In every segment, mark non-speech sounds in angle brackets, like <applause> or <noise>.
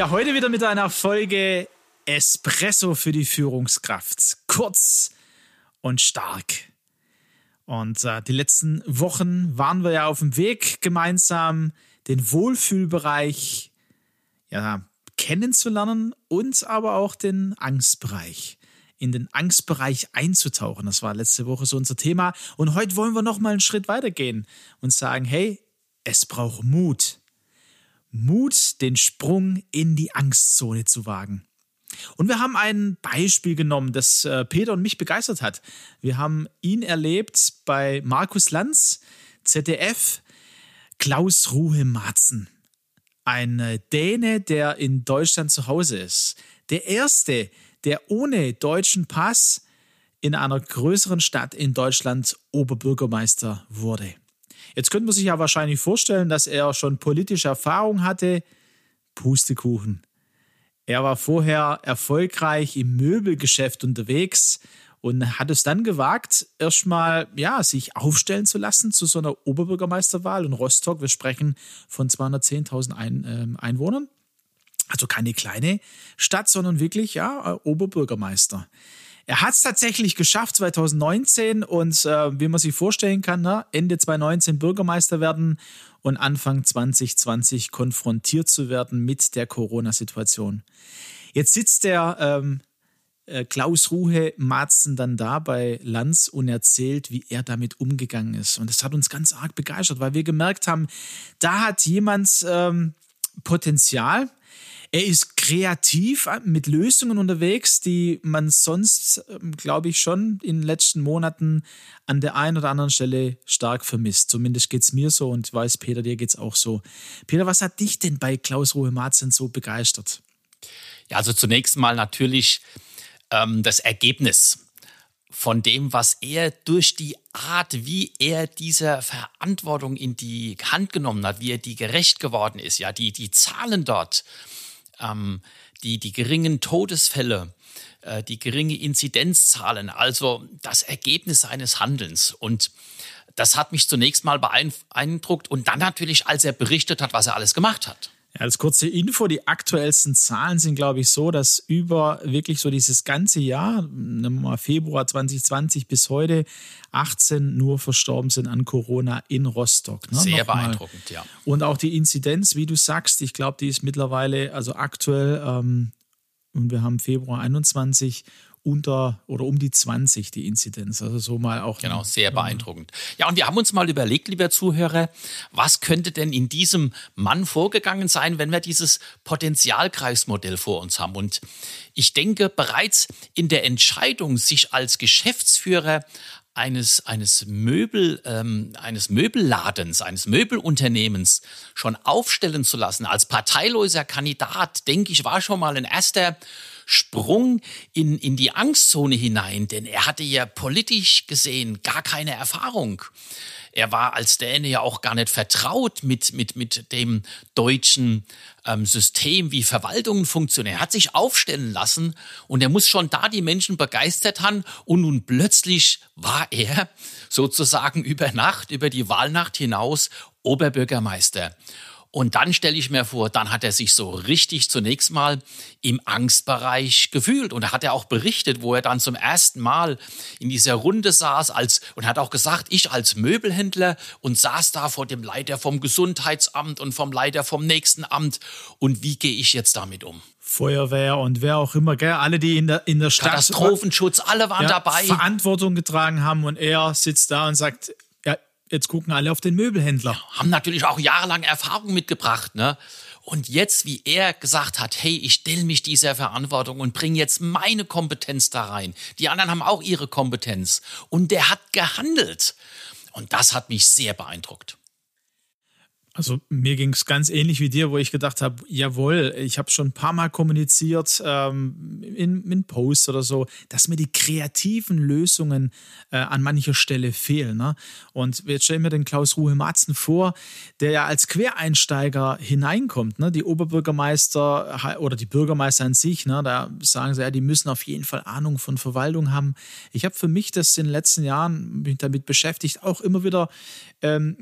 Ja, heute wieder mit einer Folge Espresso für die Führungskraft. Kurz und stark. Und äh, die letzten Wochen waren wir ja auf dem Weg, gemeinsam den Wohlfühlbereich ja, kennenzulernen und aber auch den Angstbereich. In den Angstbereich einzutauchen. Das war letzte Woche so unser Thema. Und heute wollen wir noch mal einen Schritt weitergehen und sagen: Hey, es braucht Mut. Mut, den Sprung in die Angstzone zu wagen. Und wir haben ein Beispiel genommen, das äh, Peter und mich begeistert hat. Wir haben ihn erlebt bei Markus Lanz, ZDF, Klaus Ruhe Marzen. Ein äh, Däne, der in Deutschland zu Hause ist. Der erste, der ohne deutschen Pass in einer größeren Stadt in Deutschland Oberbürgermeister wurde. Jetzt könnte man sich ja wahrscheinlich vorstellen, dass er schon politische Erfahrung hatte. Pustekuchen. Er war vorher erfolgreich im Möbelgeschäft unterwegs und hat es dann gewagt, erstmal ja, sich aufstellen zu lassen zu so einer Oberbürgermeisterwahl in Rostock. Wir sprechen von 210.000 Ein, äh, Einwohnern. Also keine kleine Stadt, sondern wirklich ja, Oberbürgermeister. Er hat es tatsächlich geschafft 2019 und äh, wie man sich vorstellen kann, ne, Ende 2019 Bürgermeister werden und Anfang 2020 konfrontiert zu werden mit der Corona-Situation. Jetzt sitzt der ähm, äh, Klaus Ruhe Matzen dann da bei Lanz und erzählt, wie er damit umgegangen ist. Und das hat uns ganz arg begeistert, weil wir gemerkt haben, da hat jemand ähm, Potenzial, er ist kreativ äh, mit Lösungen unterwegs, die man sonst, ähm, glaube ich, schon in den letzten Monaten an der einen oder anderen Stelle stark vermisst. Zumindest geht es mir so und weiß, Peter, dir geht es auch so. Peter, was hat dich denn bei Klaus Ruhe Marzen so begeistert? Ja, also zunächst mal natürlich ähm, das Ergebnis von dem, was er durch die Art, wie er diese Verantwortung in die Hand genommen hat, wie er die gerecht geworden ist, ja, die, die Zahlen dort, ähm, die, die geringen Todesfälle, äh, die geringe Inzidenzzahlen, also das Ergebnis seines Handelns. Und das hat mich zunächst mal beeindruckt und dann natürlich, als er berichtet hat, was er alles gemacht hat. Ja, als kurze Info, die aktuellsten Zahlen sind, glaube ich, so, dass über wirklich so dieses ganze Jahr, mal Februar 2020 bis heute, 18 nur verstorben sind an Corona in Rostock. Ne? Sehr Nochmal. beeindruckend, ja. Und auch die Inzidenz, wie du sagst, ich glaube, die ist mittlerweile, also aktuell, ähm, und wir haben Februar 21 unter oder um die 20 die Inzidenz. Also so mal auch. Genau, sehr beeindruckend. Ja, und wir haben uns mal überlegt, lieber Zuhörer, was könnte denn in diesem Mann vorgegangen sein, wenn wir dieses Potenzialkreismodell vor uns haben? Und ich denke, bereits in der Entscheidung, sich als Geschäftsführer eines, eines, Möbel, ähm, eines Möbelladens, eines Möbelunternehmens schon aufstellen zu lassen, als parteiloser Kandidat, denke ich, war schon mal ein erster Sprung in, in die Angstzone hinein, denn er hatte ja politisch gesehen gar keine Erfahrung. Er war als Däne ja auch gar nicht vertraut mit, mit, mit dem deutschen ähm, System, wie Verwaltungen funktionieren. Er hat sich aufstellen lassen und er muss schon da die Menschen begeistert haben und nun plötzlich war er sozusagen <laughs> über Nacht, über die Wahlnacht hinaus Oberbürgermeister. Und dann stelle ich mir vor, dann hat er sich so richtig zunächst mal im Angstbereich gefühlt. Und da hat er auch berichtet, wo er dann zum ersten Mal in dieser Runde saß als, und hat auch gesagt, ich als Möbelhändler und saß da vor dem Leiter vom Gesundheitsamt und vom Leiter vom nächsten Amt. Und wie gehe ich jetzt damit um? Feuerwehr und wer auch immer, gell? alle, die in der, in der Stadt. Katastrophenschutz, alle waren ja, dabei. Verantwortung getragen haben und er sitzt da und sagt, Jetzt gucken alle auf den Möbelhändler. Haben natürlich auch jahrelang Erfahrung mitgebracht, ne? Und jetzt, wie er gesagt hat, hey, ich stelle mich dieser Verantwortung und bringe jetzt meine Kompetenz da rein. Die anderen haben auch ihre Kompetenz. Und der hat gehandelt. Und das hat mich sehr beeindruckt. Also mir ging es ganz ähnlich wie dir, wo ich gedacht habe, jawohl, ich habe schon ein paar Mal kommuniziert ähm, in, in Posts oder so, dass mir die kreativen Lösungen äh, an mancher Stelle fehlen. Ne? Und jetzt stellen wir den Klaus Ruhe Matzen vor, der ja als Quereinsteiger hineinkommt. Ne? Die Oberbürgermeister oder die Bürgermeister an sich, ne? da sagen sie ja, die müssen auf jeden Fall Ahnung von Verwaltung haben. Ich habe für mich das in den letzten Jahren mich damit beschäftigt, auch immer wieder ähm,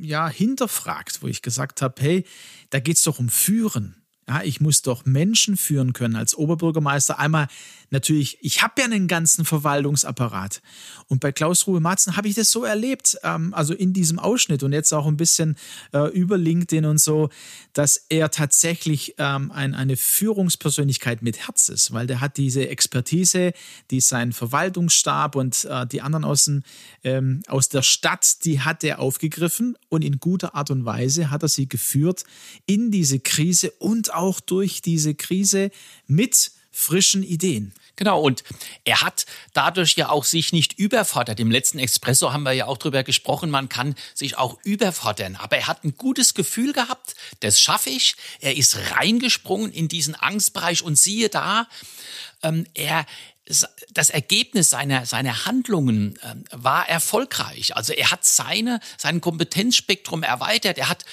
ja, hinterfragt, wo ich gesagt habe, hey, da geht es doch um Führen. Ja, ich muss doch Menschen führen können als Oberbürgermeister. Einmal natürlich, ich habe ja einen ganzen Verwaltungsapparat. Und bei Klaus Ruhe Matzen habe ich das so erlebt, ähm, also in diesem Ausschnitt und jetzt auch ein bisschen äh, über LinkedIn und so, dass er tatsächlich ähm, ein, eine Führungspersönlichkeit mit Herz ist, weil der hat diese Expertise, die sein Verwaltungsstab und äh, die anderen aus, dem, ähm, aus der Stadt, die hat er aufgegriffen und in guter Art und Weise hat er sie geführt in diese Krise und auch durch diese Krise mit frischen Ideen. Genau, und er hat dadurch ja auch sich nicht überfordert. Im letzten Expresso haben wir ja auch drüber gesprochen, man kann sich auch überfordern. Aber er hat ein gutes Gefühl gehabt, das schaffe ich. Er ist reingesprungen in diesen Angstbereich und siehe da, ähm, er, das Ergebnis seiner, seiner Handlungen äh, war erfolgreich. Also er hat seine, sein Kompetenzspektrum erweitert. Er hat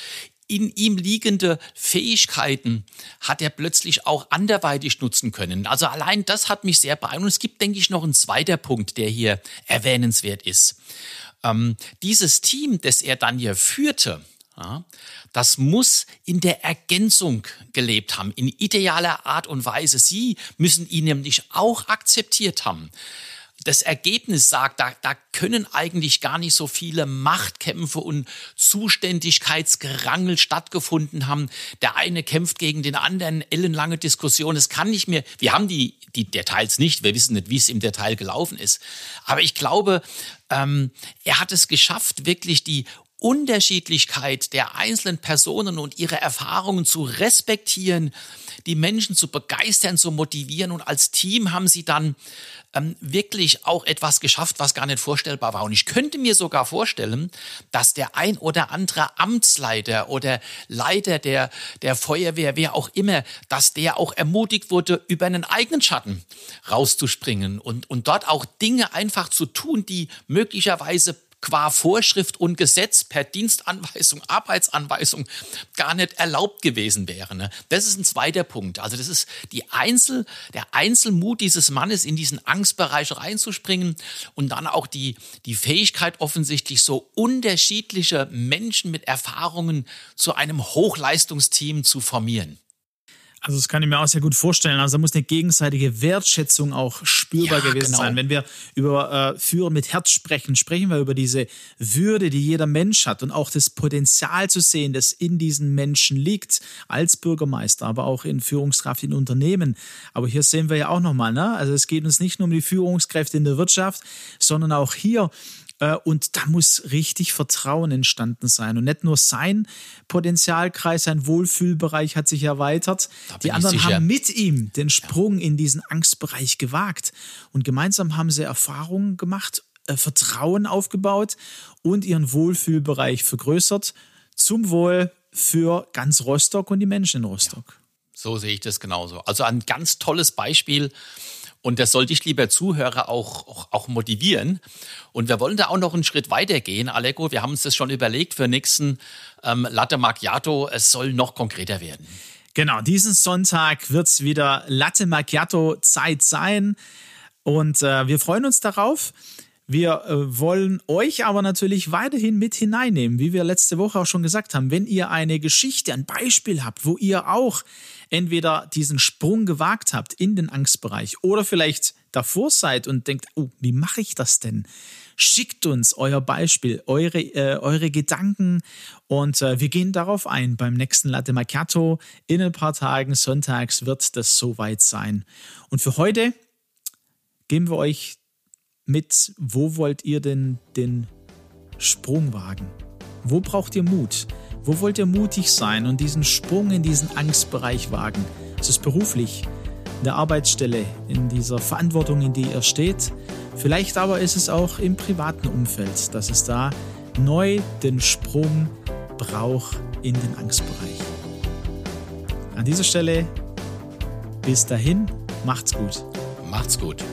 in ihm liegende Fähigkeiten hat er plötzlich auch anderweitig nutzen können. Also allein das hat mich sehr beeindruckt. Es gibt, denke ich, noch einen zweiter Punkt, der hier erwähnenswert ist. Ähm, dieses Team, das er dann hier führte, ja, das muss in der Ergänzung gelebt haben, in idealer Art und Weise. Sie müssen ihn nämlich auch akzeptiert haben das Ergebnis sagt, da, da können eigentlich gar nicht so viele Machtkämpfe und Zuständigkeitsgerangel stattgefunden haben. Der eine kämpft gegen den anderen, ellenlange Diskussion. Es kann nicht mehr, wir haben die, die Details nicht, wir wissen nicht, wie es im Detail gelaufen ist. Aber ich glaube, ähm, er hat es geschafft, wirklich die Unterschiedlichkeit der einzelnen Personen und ihre Erfahrungen zu respektieren, die Menschen zu begeistern, zu motivieren. Und als Team haben sie dann ähm, wirklich auch etwas geschafft, was gar nicht vorstellbar war. Und ich könnte mir sogar vorstellen, dass der ein oder andere Amtsleiter oder Leiter der, der Feuerwehr, wer auch immer, dass der auch ermutigt wurde, über einen eigenen Schatten rauszuspringen und, und dort auch Dinge einfach zu tun, die möglicherweise qua Vorschrift und Gesetz per Dienstanweisung, Arbeitsanweisung gar nicht erlaubt gewesen wäre. Ne? Das ist ein zweiter Punkt. Also das ist die Einzel, der Einzelmut dieses Mannes in diesen Angstbereich reinzuspringen und dann auch die, die Fähigkeit offensichtlich so unterschiedliche Menschen mit Erfahrungen zu einem Hochleistungsteam zu formieren. Also das kann ich mir auch sehr gut vorstellen. Also da muss eine gegenseitige Wertschätzung auch spürbar ja, gewesen genau. sein. Wenn wir über äh, Führen mit Herz sprechen, sprechen wir über diese Würde, die jeder Mensch hat und auch das Potenzial zu sehen, das in diesen Menschen liegt, als Bürgermeister, aber auch in Führungskraft in Unternehmen. Aber hier sehen wir ja auch nochmal, ne? also es geht uns nicht nur um die Führungskräfte in der Wirtschaft, sondern auch hier und da muss richtig Vertrauen entstanden sein. Und nicht nur sein Potenzialkreis, sein Wohlfühlbereich hat sich erweitert. Die anderen haben mit ihm den Sprung ja. in diesen Angstbereich gewagt. Und gemeinsam haben sie Erfahrungen gemacht, äh, Vertrauen aufgebaut und ihren Wohlfühlbereich vergrößert. Zum Wohl für ganz Rostock und die Menschen in Rostock. Ja. So sehe ich das genauso. Also ein ganz tolles Beispiel und das soll dich, lieber Zuhörer, auch, auch, auch motivieren. Und wir wollen da auch noch einen Schritt weiter gehen, Aleko. Wir haben uns das schon überlegt für nächsten ähm, Latte Macchiato. Es soll noch konkreter werden. Genau, diesen Sonntag wird es wieder Latte Macchiato Zeit sein. Und äh, wir freuen uns darauf. Wir äh, wollen euch aber natürlich weiterhin mit hineinnehmen, wie wir letzte Woche auch schon gesagt haben. Wenn ihr eine Geschichte, ein Beispiel habt, wo ihr auch entweder diesen Sprung gewagt habt in den Angstbereich oder vielleicht davor seid und denkt, oh, wie mache ich das denn? Schickt uns euer Beispiel, eure, äh, eure Gedanken und äh, wir gehen darauf ein. Beim nächsten Latte Macchiato in ein paar Tagen, sonntags, wird das soweit sein. Und für heute geben wir euch mit, wo wollt ihr denn den Sprung wagen? Wo braucht ihr Mut? Wo wollt ihr mutig sein und diesen Sprung in diesen Angstbereich wagen? Ist es beruflich, in der Arbeitsstelle, in dieser Verantwortung, in der ihr steht? Vielleicht aber ist es auch im privaten Umfeld, dass es da neu den Sprung braucht in den Angstbereich. An dieser Stelle bis dahin, macht's gut. Macht's gut.